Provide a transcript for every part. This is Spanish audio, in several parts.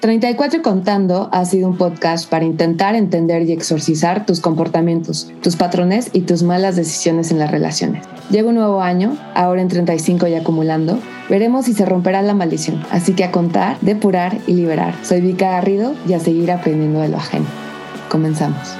34 y Contando ha sido un podcast para intentar entender y exorcizar tus comportamientos, tus patrones y tus malas decisiones en las relaciones. Llega un nuevo año, ahora en 35 y acumulando, veremos si se romperá la maldición. Así que a contar, depurar y liberar. Soy Vika Garrido y a seguir aprendiendo de lo ajeno. Comenzamos.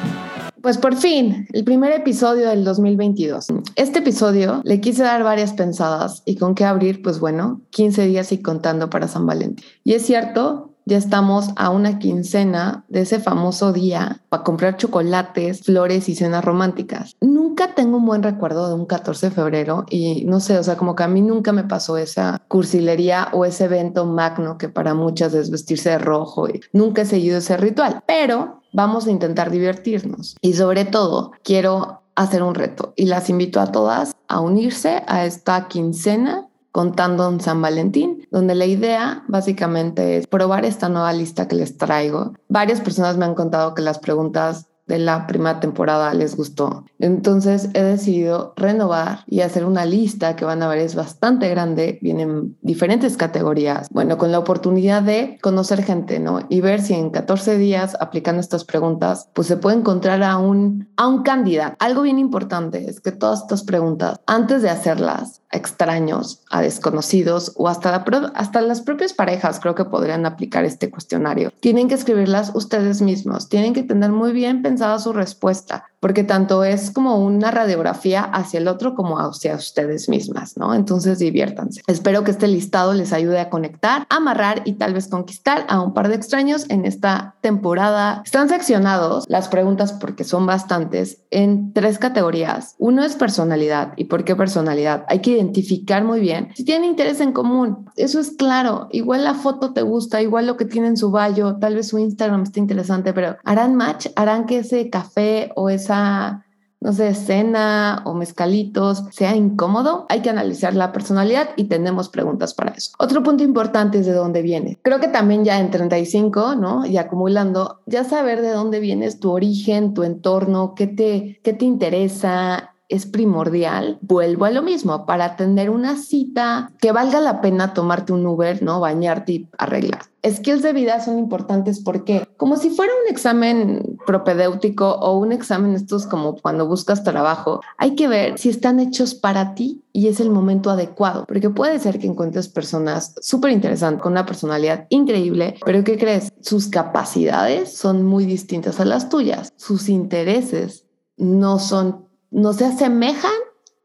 Pues por fin, el primer episodio del 2022. Este episodio le quise dar varias pensadas y con qué abrir, pues bueno, 15 días y contando para San Valentín. Y es cierto, ya estamos a una quincena de ese famoso día para comprar chocolates, flores y cenas románticas. Nunca tengo un buen recuerdo de un 14 de febrero y no sé, o sea, como que a mí nunca me pasó esa cursilería o ese evento magno que para muchas es vestirse de rojo y nunca he seguido ese ritual, pero vamos a intentar divertirnos y sobre todo quiero hacer un reto y las invito a todas a unirse a esta quincena contando en San Valentín, donde la idea básicamente es probar esta nueva lista que les traigo. Varias personas me han contado que las preguntas de la primera temporada les gustó. Entonces he decidido renovar y hacer una lista que van a ver es bastante grande, vienen diferentes categorías. Bueno, con la oportunidad de conocer gente, ¿no? Y ver si en 14 días aplicando estas preguntas, pues se puede encontrar a un, a un candidato. Algo bien importante es que todas estas preguntas, antes de hacerlas, extraños, a desconocidos o hasta, hasta las propias parejas creo que podrían aplicar este cuestionario. Tienen que escribirlas ustedes mismos, tienen que tener muy bien pensada su respuesta, porque tanto es como una radiografía hacia el otro como hacia ustedes mismas, ¿no? Entonces diviértanse. Espero que este listado les ayude a conectar, amarrar y tal vez conquistar a un par de extraños en esta temporada. Están seccionados las preguntas porque son bastantes en tres categorías. Uno es personalidad. ¿Y por qué personalidad? Hay que identificar muy bien si tienen interés en común. Eso es claro. Igual la foto te gusta, igual lo que tiene en su bio, tal vez su Instagram está interesante, pero harán match, harán que ese café o no sé, cena o mezcalitos sea incómodo, hay que analizar la personalidad y tenemos preguntas para eso. Otro punto importante es de dónde viene. Creo que también ya en 35, ¿no? Y acumulando, ya saber de dónde vienes, tu origen, tu entorno, qué te, qué te interesa, es primordial. Vuelvo a lo mismo, para tener una cita que valga la pena tomarte un Uber, ¿no? Bañarte y arreglar. Skills de vida son importantes porque como si fuera un examen propedéutico o un examen estos como cuando buscas trabajo, hay que ver si están hechos para ti y es el momento adecuado, porque puede ser que encuentres personas súper interesantes con una personalidad increíble, pero ¿qué crees? Sus capacidades son muy distintas a las tuyas, sus intereses no son no se asemejan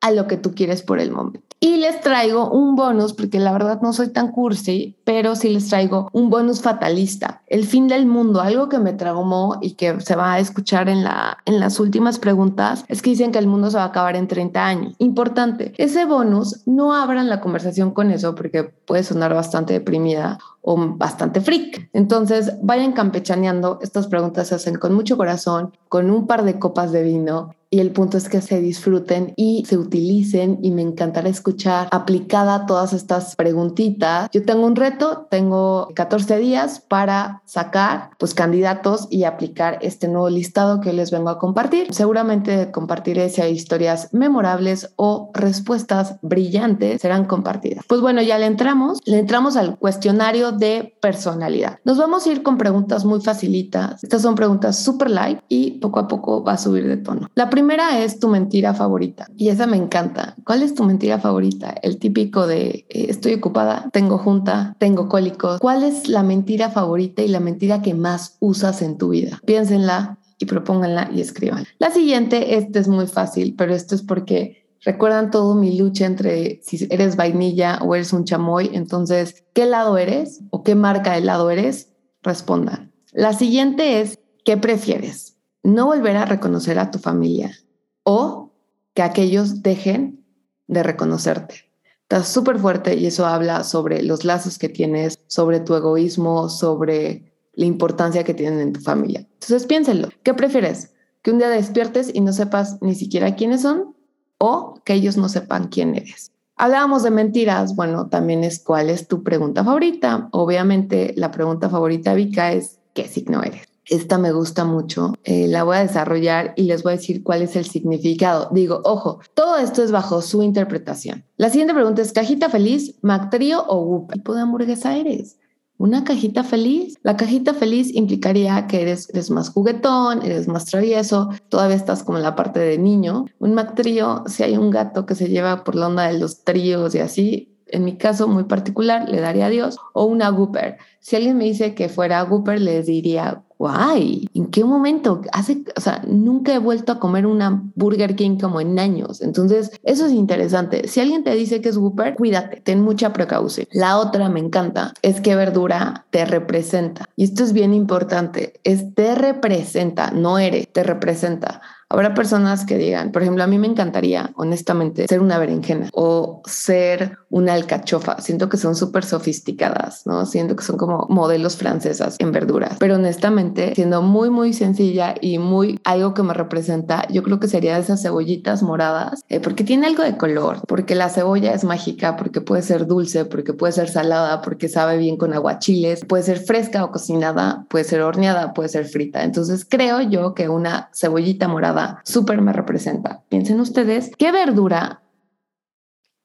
a lo que tú quieres por el momento. Y les traigo un bonus, porque la verdad no soy tan cursi, pero sí les traigo un bonus fatalista. El fin del mundo, algo que me traumó y que se va a escuchar en, la, en las últimas preguntas, es que dicen que el mundo se va a acabar en 30 años. Importante, ese bonus, no abran la conversación con eso porque puede sonar bastante deprimida o bastante freak. Entonces, vayan campechaneando. Estas preguntas se hacen con mucho corazón, con un par de copas de vino y el punto es que se disfruten y se utilicen y me encantará escuchar aplicada todas estas preguntitas. Yo tengo un reto, tengo 14 días para sacar pues candidatos y aplicar este nuevo listado que les vengo a compartir. Seguramente compartiré si hay historias memorables o respuestas brillantes serán compartidas. Pues bueno, ya le entramos, le entramos al cuestionario de personalidad. Nos vamos a ir con preguntas muy facilitas. Estas son preguntas súper light y poco a poco va a subir de tono. La primera es tu mentira favorita y esa me encanta. ¿Cuál es tu mentira favorita? El típico de eh, estoy ocupada, tengo junta, tengo cólicos. ¿Cuál es la mentira favorita y la mentira que más usas en tu vida? Piénsenla y propónganla y escriban. La siguiente, este es muy fácil, pero esto es porque recuerdan todo mi lucha entre si eres vainilla o eres un chamoy. Entonces, ¿qué lado eres o qué marca de lado eres? Respondan. La siguiente es, ¿qué prefieres? no volver a reconocer a tu familia o que aquellos dejen de reconocerte. Está súper fuerte y eso habla sobre los lazos que tienes, sobre tu egoísmo, sobre la importancia que tienen en tu familia. Entonces piénsenlo, ¿qué prefieres? ¿Que un día despiertes y no sepas ni siquiera quiénes son o que ellos no sepan quién eres? Hablábamos de mentiras, bueno, también es cuál es tu pregunta favorita. Obviamente la pregunta favorita, Vika, es ¿qué signo eres? Esta me gusta mucho, eh, la voy a desarrollar y les voy a decir cuál es el significado. Digo, ojo, todo esto es bajo su interpretación. La siguiente pregunta es, ¿cajita feliz, Mactrío o Whoop? ¿Qué tipo de hamburguesa eres? una cajita feliz. La cajita feliz implicaría que eres, más juguetón, eres más travieso, todavía estás como en la parte de niño. Un Mac trío, si hay un gato que se lleva por la onda de los tríos y así, en mi caso muy particular, le daría adiós. O una Gooper. Si alguien me dice que fuera Gooper, les diría, guay, ¿en qué momento? Hace, o sea, nunca he vuelto a comer una Burger King como en años. Entonces, eso es interesante. Si alguien te dice que es Whopper, cuídate, ten mucha precaución. La otra me encanta, es que verdura te representa. Y esto es bien importante, es te representa, no eres, te representa. Habrá personas que digan, por ejemplo, a mí me encantaría, honestamente, ser una berenjena o ser una alcachofa. Siento que son súper sofisticadas, ¿no? Siento que son como modelos francesas en verduras. Pero honestamente, siendo muy, muy sencilla y muy algo que me representa, yo creo que sería esas cebollitas moradas, eh, porque tiene algo de color, porque la cebolla es mágica, porque puede ser dulce, porque puede ser salada, porque sabe bien con aguachiles, puede ser fresca o cocinada, puede ser horneada, puede ser frita. Entonces creo yo que una cebollita morada súper me representa. Piensen ustedes qué verdura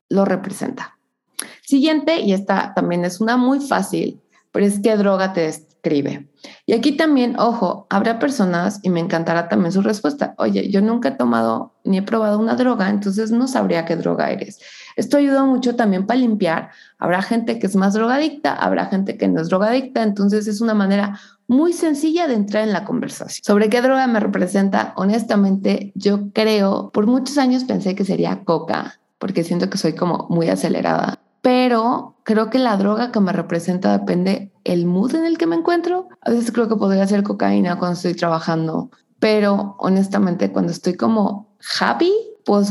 lo representa. Siguiente, y esta también es una muy fácil, pero es qué droga te describe. Y aquí también, ojo, habrá personas, y me encantará también su respuesta, oye, yo nunca he tomado ni he probado una droga, entonces no sabría qué droga eres. Esto ayuda mucho también para limpiar. Habrá gente que es más drogadicta, habrá gente que no es drogadicta, entonces es una manera muy sencilla de entrar en la conversación. ¿Sobre qué droga me representa? Honestamente, yo creo, por muchos años pensé que sería coca, porque siento que soy como muy acelerada, pero creo que la droga que me representa depende el mood en el que me encuentro. A veces creo que podría ser cocaína cuando estoy trabajando, pero honestamente cuando estoy como happy, puedo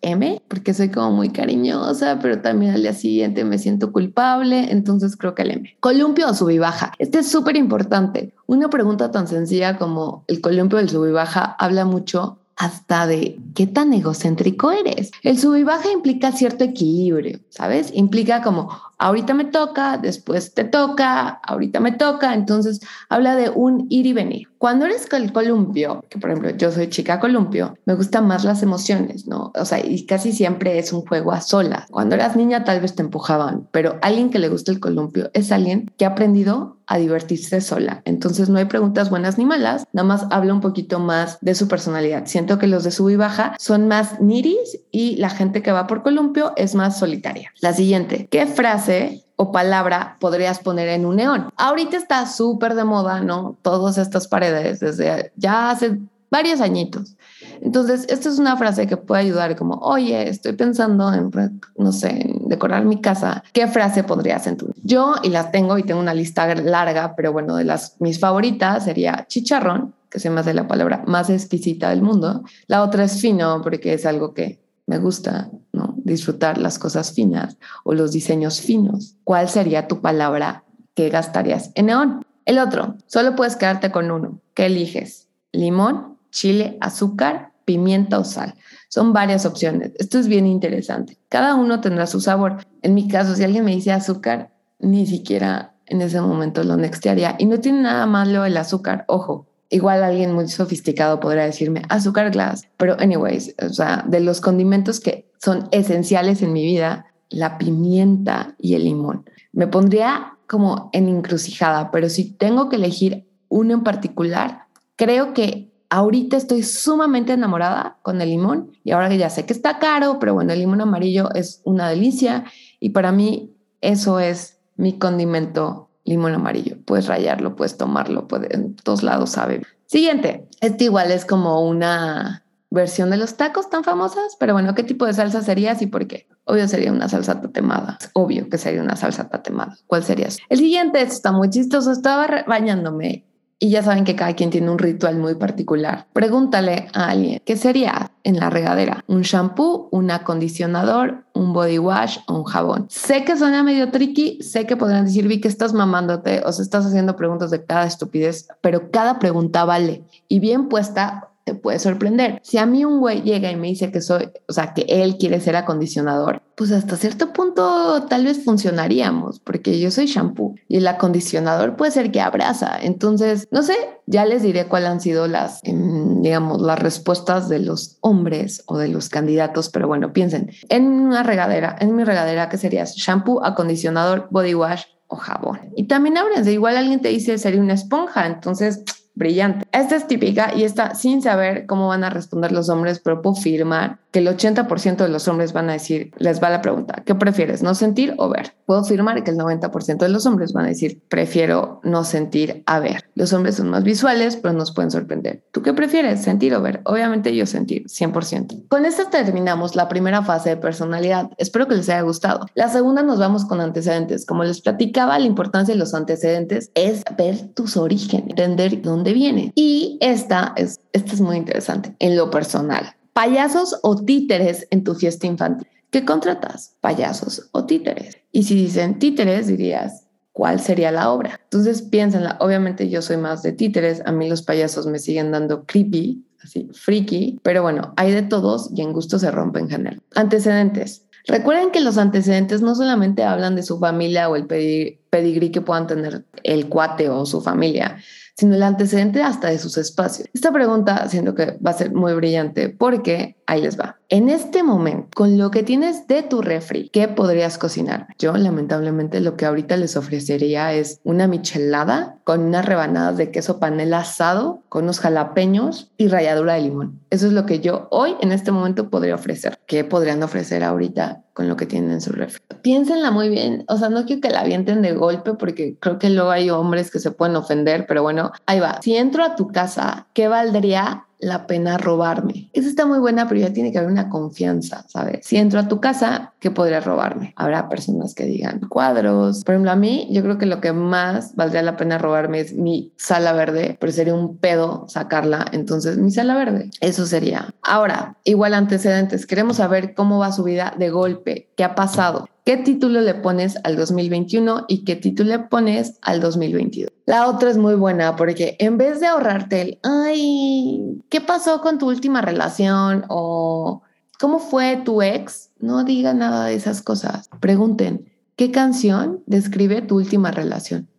M, porque soy como muy cariñosa, pero también al día siguiente me siento culpable, entonces creo que el M. Columpio o sub baja. Este es súper importante. Una pregunta tan sencilla como el columpio del sub y baja habla mucho hasta de qué tan egocéntrico eres. El sub y baja implica cierto equilibrio, ¿sabes? Implica como, ahorita me toca, después te toca, ahorita me toca, entonces habla de un ir y venir. Cuando eres el columpio, que por ejemplo yo soy chica columpio, me gustan más las emociones, ¿no? O sea, y casi siempre es un juego a solas. Cuando eras niña tal vez te empujaban, pero alguien que le gusta el columpio es alguien que ha aprendido a divertirse sola. Entonces no hay preguntas buenas ni malas, nada más habla un poquito más de su personalidad. Siento que los de sub y baja son más niris y la gente que va por columpio es más solitaria. La siguiente, ¿qué frase o palabra podrías poner en un neón. Ahorita está súper de moda, ¿no? Todas estas paredes desde ya hace varios añitos. Entonces, esta es una frase que puede ayudar como, oye, estoy pensando en, no sé, decorar mi casa. ¿Qué frase podrías en tu? Yo, y las tengo y tengo una lista larga, pero bueno, de las mis favoritas sería chicharrón, que se me hace la palabra más exquisita del mundo. La otra es fino, porque es algo que me gusta, ¿no? Disfrutar las cosas finas o los diseños finos. ¿Cuál sería tu palabra que gastarías en neón? El otro, solo puedes quedarte con uno. ¿Qué eliges? Limón, chile, azúcar, pimienta o sal. Son varias opciones. Esto es bien interesante. Cada uno tendrá su sabor. En mi caso, si alguien me dice azúcar, ni siquiera en ese momento lo nextearía. Y no tiene nada malo el azúcar. Ojo, Igual alguien muy sofisticado podría decirme azúcar glass, pero anyways, o sea, de los condimentos que son esenciales en mi vida, la pimienta y el limón. Me pondría como en encrucijada, pero si tengo que elegir uno en particular, creo que ahorita estoy sumamente enamorada con el limón y ahora que ya sé que está caro, pero bueno, el limón amarillo es una delicia y para mí eso es mi condimento limón amarillo. Puedes rayarlo, puedes tomarlo, puede, en todos lados sabe. Siguiente, este igual es como una versión de los tacos tan famosas, pero bueno, ¿qué tipo de salsa serías y por qué? Obvio sería una salsa tatemada. Obvio que sería una salsa tatemada. ¿Cuál serías? El siguiente está muy chistoso. Estaba bañándome y ya saben que cada quien tiene un ritual muy particular. Pregúntale a alguien qué sería en la regadera. Un shampoo, un acondicionador, un body wash o un jabón. Sé que suena medio tricky, sé que podrán decir, vi que estás mamándote o estás haciendo preguntas de cada estupidez, pero cada pregunta vale. Y bien puesta, te puede sorprender. Si a mí un güey llega y me dice que soy, o sea, que él quiere ser acondicionador, pues hasta cierto punto tal vez funcionaríamos, porque yo soy shampoo y el acondicionador puede ser que abraza. Entonces, no sé, ya les diré cuáles han sido las, em, digamos, las respuestas de los hombres o de los candidatos, pero bueno, piensen, en una regadera, en mi regadera, ¿qué serías? Shampoo, acondicionador, body wash o jabón. Y también ábranse, igual alguien te dice sería una esponja, entonces brillante. Esta es típica y está sin saber cómo van a responder los hombres, pero puedo firmar que el 80% de los hombres van a decir, les va la pregunta, ¿qué prefieres, no sentir o ver? Puedo firmar que el 90% de los hombres van a decir, prefiero no sentir a ver. Los hombres son más visuales, pero nos pueden sorprender. ¿Tú qué prefieres, sentir o ver? Obviamente yo sentir, 100%. Con esto terminamos la primera fase de personalidad. Espero que les haya gustado. La segunda nos vamos con antecedentes. Como les platicaba, la importancia de los antecedentes es ver tus orígenes, entender dónde viene. Y esta es, esta es muy interesante en lo personal payasos o títeres en tu fiesta infantil. ¿Qué contratas? Payasos o títeres. Y si dicen títeres, dirías, ¿cuál sería la obra? Entonces piénsenla. Obviamente yo soy más de títeres. A mí los payasos me siguen dando creepy, así, freaky. Pero bueno, hay de todos y en gusto se rompen general. Antecedentes. Recuerden que los antecedentes no solamente hablan de su familia o el pedigrí que puedan tener el cuate o su familia, sino el antecedente hasta de sus espacios. Esta pregunta siento que va a ser muy brillante porque ahí les va. En este momento, con lo que tienes de tu refri, ¿qué podrías cocinar? Yo lamentablemente lo que ahorita les ofrecería es una michelada con unas rebanadas de queso panela asado, con unos jalapeños y ralladura de limón. Eso es lo que yo hoy en este momento podría ofrecer. ¿Qué podrían ofrecer ahorita con lo que tienen en su refri? Piénsenla muy bien. O sea, no quiero que la avienten de golpe porque creo que luego hay hombres que se pueden ofender, pero bueno, ahí va. Si entro a tu casa, ¿qué valdría la pena robarme. Eso está muy buena, pero ya tiene que haber una confianza, ¿sabes? Si entro a tu casa, ¿qué podría robarme? Habrá personas que digan cuadros. Por ejemplo, a mí, yo creo que lo que más valdría la pena robarme es mi sala verde, pero sería un pedo sacarla. Entonces, mi sala verde, eso sería. Ahora, igual antecedentes, queremos saber cómo va su vida de golpe, qué ha pasado. ¿Qué título le pones al 2021 y qué título le pones al 2022? La otra es muy buena porque en vez de ahorrarte el, ay, ¿qué pasó con tu última relación? O ¿cómo fue tu ex? No diga nada de esas cosas. Pregunten, ¿qué canción describe tu última relación?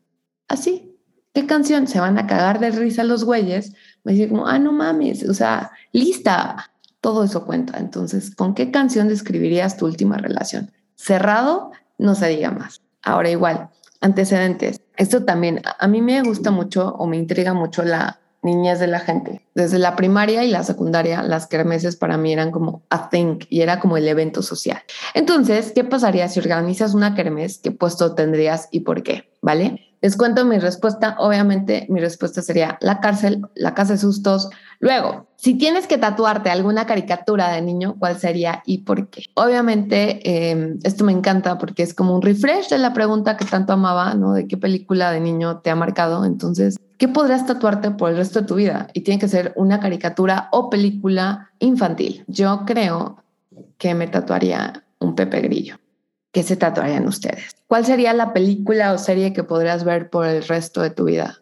Así. ¿Qué canción? Se van a cagar de risa los güeyes. Me dicen ah, no mames, o sea, lista. Todo eso cuenta. Entonces, ¿con qué canción describirías tu última relación? Cerrado, no se diga más. Ahora igual, antecedentes. Esto también, a mí me gusta mucho o me intriga mucho la niñez de la gente. Desde la primaria y la secundaria, las kermeses para mí eran como a thing y era como el evento social. Entonces, ¿qué pasaría si organizas una kermes? ¿Qué puesto tendrías y por qué? ¿Vale? Les cuento mi respuesta. Obviamente, mi respuesta sería la cárcel, la casa de sustos. Luego, si tienes que tatuarte alguna caricatura de niño, ¿cuál sería y por qué? Obviamente, em, esto me encanta porque es como un refresh de la pregunta que tanto amaba, ¿no? De qué película de niño te ha marcado. Entonces, ¿qué podrías tatuarte por el resto de tu vida? Y tiene que ser una caricatura o película infantil. Yo creo que me tatuaría un Pepe Grillo. ¿Qué se tatuarían ustedes? ¿Cuál sería la película o serie que podrías ver por el resto de tu vida?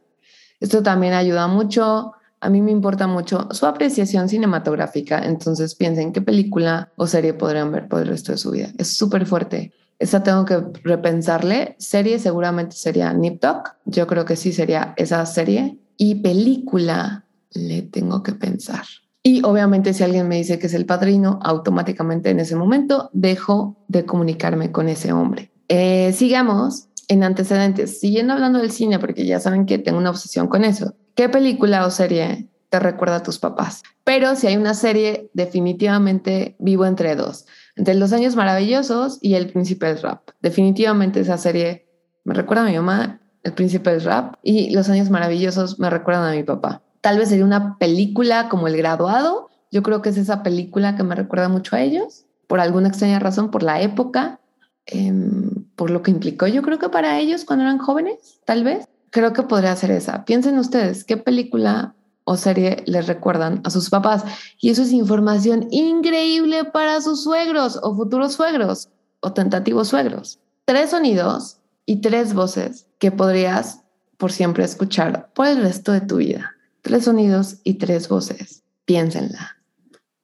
Esto también ayuda mucho. A mí me importa mucho su apreciación cinematográfica, entonces piensen qué película o serie podrían ver por el resto de su vida. Es súper fuerte. Esa tengo que repensarle. Serie seguramente sería Nip Tuck. Yo creo que sí sería esa serie. Y película le tengo que pensar. Y obviamente si alguien me dice que es el padrino, automáticamente en ese momento dejo de comunicarme con ese hombre. Eh, sigamos en antecedentes, siguiendo hablando del cine, porque ya saben que tengo una obsesión con eso. ¿Qué película o serie te recuerda a tus papás? Pero si hay una serie, definitivamente vivo entre dos, entre Los Años Maravillosos y El Príncipe del Rap. Definitivamente esa serie me recuerda a mi mamá, El Príncipe del Rap, y Los Años Maravillosos me recuerdan a mi papá. Tal vez sería una película como El Graduado. Yo creo que es esa película que me recuerda mucho a ellos, por alguna extraña razón, por la época, em, por lo que implicó. Yo creo que para ellos cuando eran jóvenes, tal vez. Creo que podría ser esa. Piensen ustedes, ¿qué película o serie les recuerdan a sus papás? Y eso es información increíble para sus suegros o futuros suegros o tentativos suegros. Tres sonidos y tres voces que podrías por siempre escuchar por el resto de tu vida tres sonidos y tres voces. Piénsenla.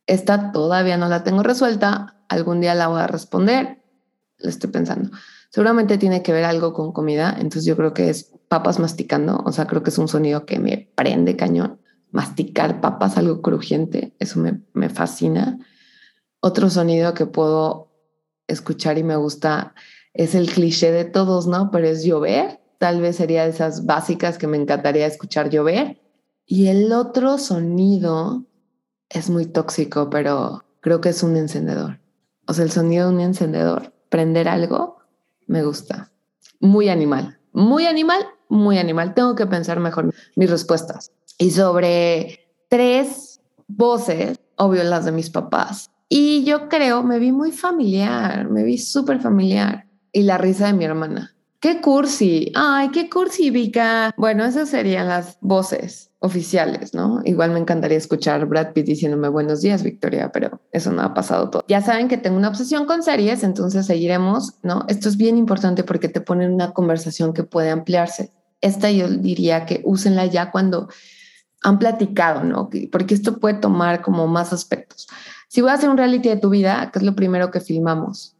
Esta todavía no la tengo resuelta. Algún día la voy a responder. Lo estoy pensando. Seguramente tiene que ver algo con comida. Entonces yo creo que es papas masticando. O sea, creo que es un sonido que me prende cañón. Masticar papas, algo crujiente. Eso me, me fascina. Otro sonido que puedo escuchar y me gusta es el cliché de todos, ¿no? Pero es llover. Tal vez sería de esas básicas que me encantaría escuchar llover. Y el otro sonido es muy tóxico, pero creo que es un encendedor. O sea, el sonido de un encendedor, prender algo, me gusta. Muy animal, muy animal, muy animal. Tengo que pensar mejor mis respuestas. Y sobre tres voces, obvio las de mis papás. Y yo creo, me vi muy familiar, me vi súper familiar. Y la risa de mi hermana. Qué cursi. Ay, qué cursi, Vika. Bueno, esas serían las voces oficiales, ¿no? Igual me encantaría escuchar Brad Pitt diciéndome buenos días, Victoria, pero eso no ha pasado todo. Ya saben que tengo una obsesión con series, entonces seguiremos, ¿no? Esto es bien importante porque te pone una conversación que puede ampliarse. Esta yo diría que úsenla ya cuando han platicado, ¿no? Porque esto puede tomar como más aspectos. Si voy a hacer un reality de tu vida, ¿qué es lo primero que filmamos?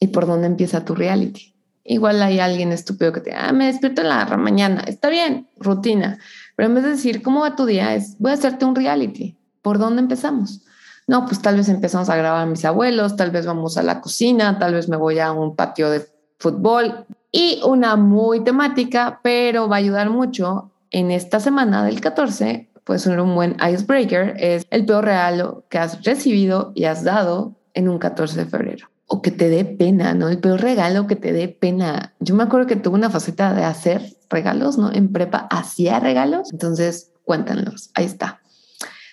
¿Y por dónde empieza tu reality? Igual hay alguien estúpido que te, ah, me despierto en la mañana, está bien, rutina pero en vez de decir, ¿cómo va tu día? Es, voy a hacerte un reality. ¿Por dónde empezamos? No, pues tal vez empezamos a grabar a mis abuelos, tal vez vamos a la cocina, tal vez me voy a un patio de fútbol y una muy temática, pero va a ayudar mucho en esta semana del 14, puede ser un buen icebreaker, es el peor regalo que has recibido y has dado en un 14 de febrero o que te dé pena, ¿no? El peor regalo que te dé pena. Yo me acuerdo que tuve una faceta de hacer regalos, ¿no? En prepa hacía regalos, entonces cuéntanos, ahí está.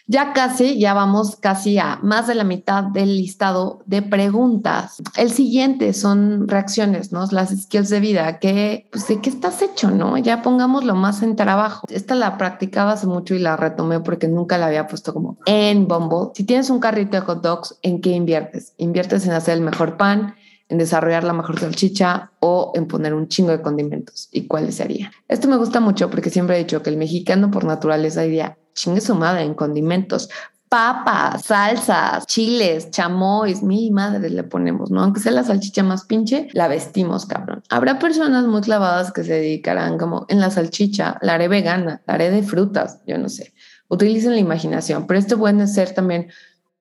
Ya casi, ya vamos casi a más de la mitad del listado de preguntas. El siguiente son reacciones, ¿no? Las skills de vida, que, pues, ¿de qué estás hecho, no? Ya pongámoslo más en trabajo. Esta la practicaba hace mucho y la retomé porque nunca la había puesto como en Bumble. Si tienes un carrito de hot dogs, ¿en qué inviertes? Inviertes en hacer el mejor pan, en desarrollar la mejor salchicha o en poner un chingo de condimentos. ¿Y cuáles serían? Esto me gusta mucho porque siempre he dicho que el mexicano por naturaleza diría, chingue su madre en condimentos, papas, salsas, chiles, chamois, mi madre le ponemos, ¿no? Aunque sea la salchicha más pinche, la vestimos, cabrón. Habrá personas muy clavadas que se dedicarán como en la salchicha, la haré vegana, la haré de frutas, yo no sé. Utilicen la imaginación, pero esto puede ser también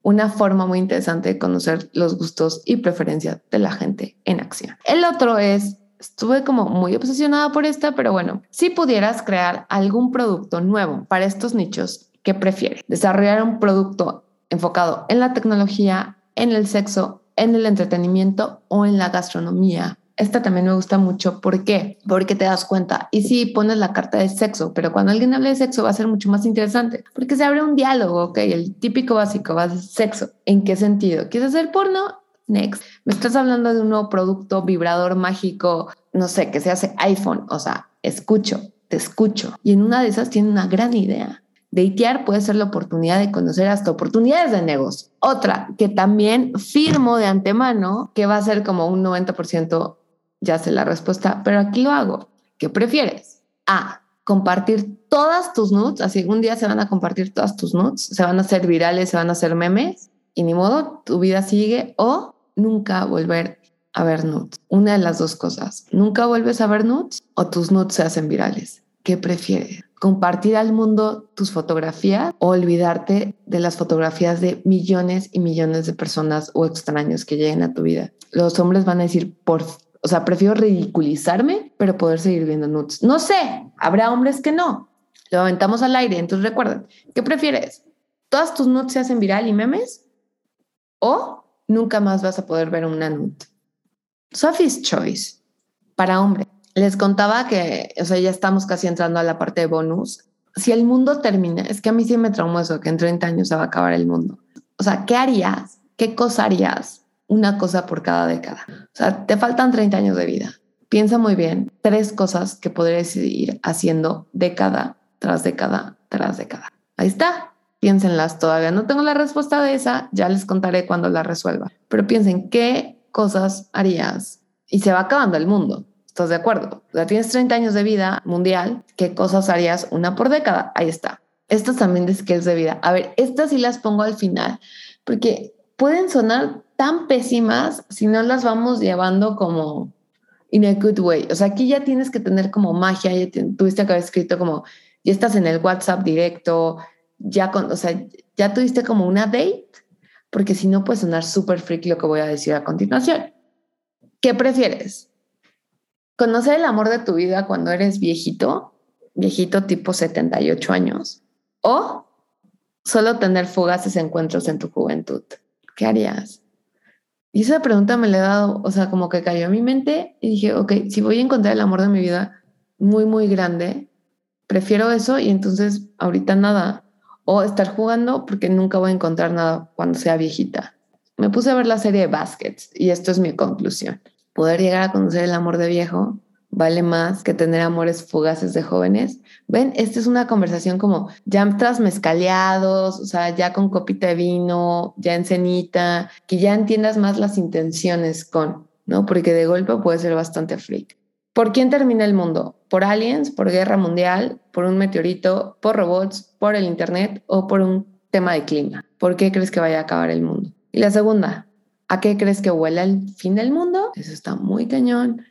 una forma muy interesante de conocer los gustos y preferencias de la gente en acción. El otro es, estuve como muy obsesionada por esta, pero bueno, si pudieras crear algún producto nuevo para estos nichos, ¿qué prefieres? ¿Desarrollar un producto enfocado en la tecnología, en el sexo, en el entretenimiento o en la gastronomía esta también me gusta mucho. ¿Por qué? Porque te das cuenta. Y si pones la carta de sexo, pero cuando alguien habla de sexo va a ser mucho más interesante porque se abre un diálogo, ¿ok? El típico básico va a ser sexo. ¿En qué sentido? ¿Quieres hacer porno? Next. Me estás hablando de un nuevo producto vibrador mágico, no sé, que se hace iPhone. O sea, escucho, te escucho. Y en una de esas tiene una gran idea. Datear puede ser la oportunidad de conocer hasta oportunidades de negocio. Otra que también firmo de antemano que va a ser como un 90% ya sé la respuesta, pero aquí lo hago. ¿Qué prefieres? A, compartir todas tus nudes, así un día se van a compartir todas tus nudes, se van a hacer virales, se van a hacer memes y ni modo, tu vida sigue o nunca volver a ver nudes. Una de las dos cosas, nunca vuelves a ver nudes o tus nudes se hacen virales. ¿Qué prefieres? ¿Compartir al mundo tus fotografías o olvidarte de las fotografías de millones y millones de personas o extraños que lleguen a tu vida? Los hombres van a decir, por o sea, prefiero ridiculizarme, pero poder seguir viendo nudes. No sé, habrá hombres que no. Lo aventamos al aire. Entonces recuerden, ¿qué prefieres? ¿Todas tus nudes se hacen viral y memes? ¿O nunca más vas a poder ver una nude? Sophie's Choice para hombres. Les contaba que, o sea, ya estamos casi entrando a la parte de bonus. Si el mundo termina, es que a mí sí me traumó eso, que en 30 años se va a acabar el mundo. O sea, ¿qué harías? ¿Qué cosa harías una cosa por cada década. O sea, te faltan 30 años de vida. Piensa muy bien, tres cosas que podrías ir haciendo década tras década tras década. Ahí está. Piénsenlas todavía. No tengo la respuesta de esa, ya les contaré cuando la resuelva. Pero piensen qué cosas harías y se va acabando el mundo. ¿Estás de acuerdo? Sea, tienes 30 años de vida mundial, ¿qué cosas harías una por década? Ahí está. Estas también de skills de vida. A ver, estas sí las pongo al final, porque pueden sonar tan pésimas si no las vamos llevando como in a good way. O sea, aquí ya tienes que tener como magia, ya tuviste que haber escrito como, ya estás en el WhatsApp directo, ya con, o sea, ya tuviste como una date, porque si no puede sonar súper freak lo que voy a decir a continuación. ¿qué prefieres? ¿Conocer el amor de tu vida cuando eres viejito, viejito tipo 78 años? ¿O solo tener fugaces encuentros en tu juventud? ¿Qué harías? Y esa pregunta me la he dado, o sea, como que cayó a mi mente y dije, ok, si voy a encontrar el amor de mi vida muy, muy grande, prefiero eso y entonces ahorita nada. O estar jugando porque nunca voy a encontrar nada cuando sea viejita. Me puse a ver la serie de Baskets y esto es mi conclusión. Poder llegar a conocer el amor de viejo vale más que tener amores fugaces de jóvenes. Ven, esta es una conversación como ya estás mezcaleados, o sea, ya con copita de vino, ya en cenita, que ya entiendas más las intenciones con, ¿no? Porque de golpe puede ser bastante freak. ¿Por quién termina el mundo? ¿Por aliens? ¿Por guerra mundial? ¿Por un meteorito? ¿Por robots? ¿Por el Internet? ¿O por un tema de clima? ¿Por qué crees que vaya a acabar el mundo? Y la segunda, ¿a qué crees que huele el fin del mundo? Eso está muy cañón.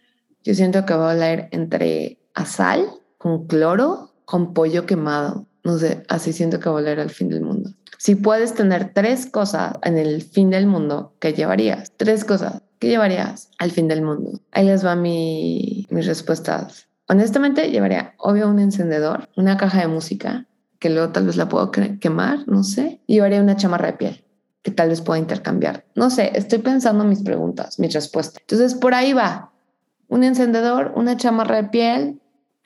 Yo siento que va a oler entre a sal, con cloro, con pollo quemado. No sé, así siento que va a oler al fin del mundo. Si puedes tener tres cosas en el fin del mundo, ¿qué llevarías? Tres cosas. ¿Qué llevarías al fin del mundo? Ahí les va mi, mis respuestas. Honestamente, llevaría, obvio, un encendedor, una caja de música, que luego tal vez la puedo quemar, no sé. Y llevaría una chamarra de piel, que tal vez pueda intercambiar. No sé, estoy pensando mis preguntas, mis respuestas. Entonces, por ahí va. Un encendedor, una chamarra de piel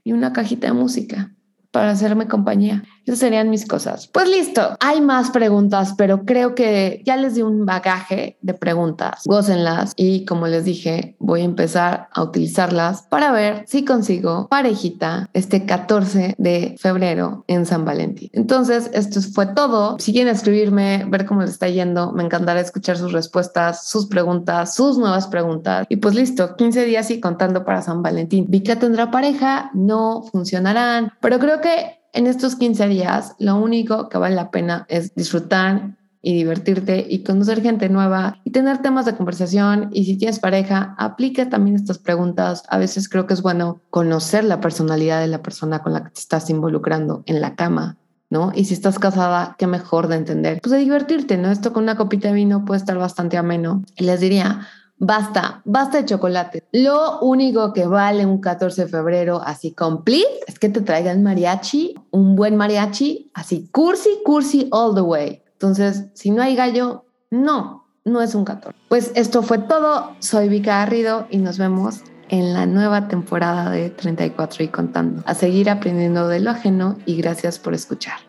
y una cajita de música para hacerme compañía. Esas serían mis cosas. Pues listo, hay más preguntas, pero creo que ya les di un bagaje de preguntas. Gócenlas y como les dije, voy a empezar a utilizarlas para ver si consigo parejita este 14 de febrero en San Valentín. Entonces, esto fue todo. Si quieren escribirme, ver cómo les está yendo, me encantará escuchar sus respuestas, sus preguntas, sus nuevas preguntas. Y pues listo, 15 días y contando para San Valentín. Vika tendrá pareja, no funcionarán, pero creo que en estos 15 días, lo único que vale la pena es disfrutar y divertirte y conocer gente nueva y tener temas de conversación. Y si tienes pareja, aplica también estas preguntas. A veces creo que es bueno conocer la personalidad de la persona con la que te estás involucrando en la cama. ¿No? Y si estás casada, qué mejor de entender. Pues de divertirte, ¿no? Esto con una copita de vino puede estar bastante ameno. Les diría, Basta, basta de chocolate. Lo único que vale un 14 de febrero así complete es que te traigan mariachi, un buen mariachi, así cursi, cursi all the way. Entonces, si no hay gallo, no, no es un 14. Pues esto fue todo. Soy Vika Garrido y nos vemos en la nueva temporada de 34 y contando. A seguir aprendiendo de lo ajeno y gracias por escuchar.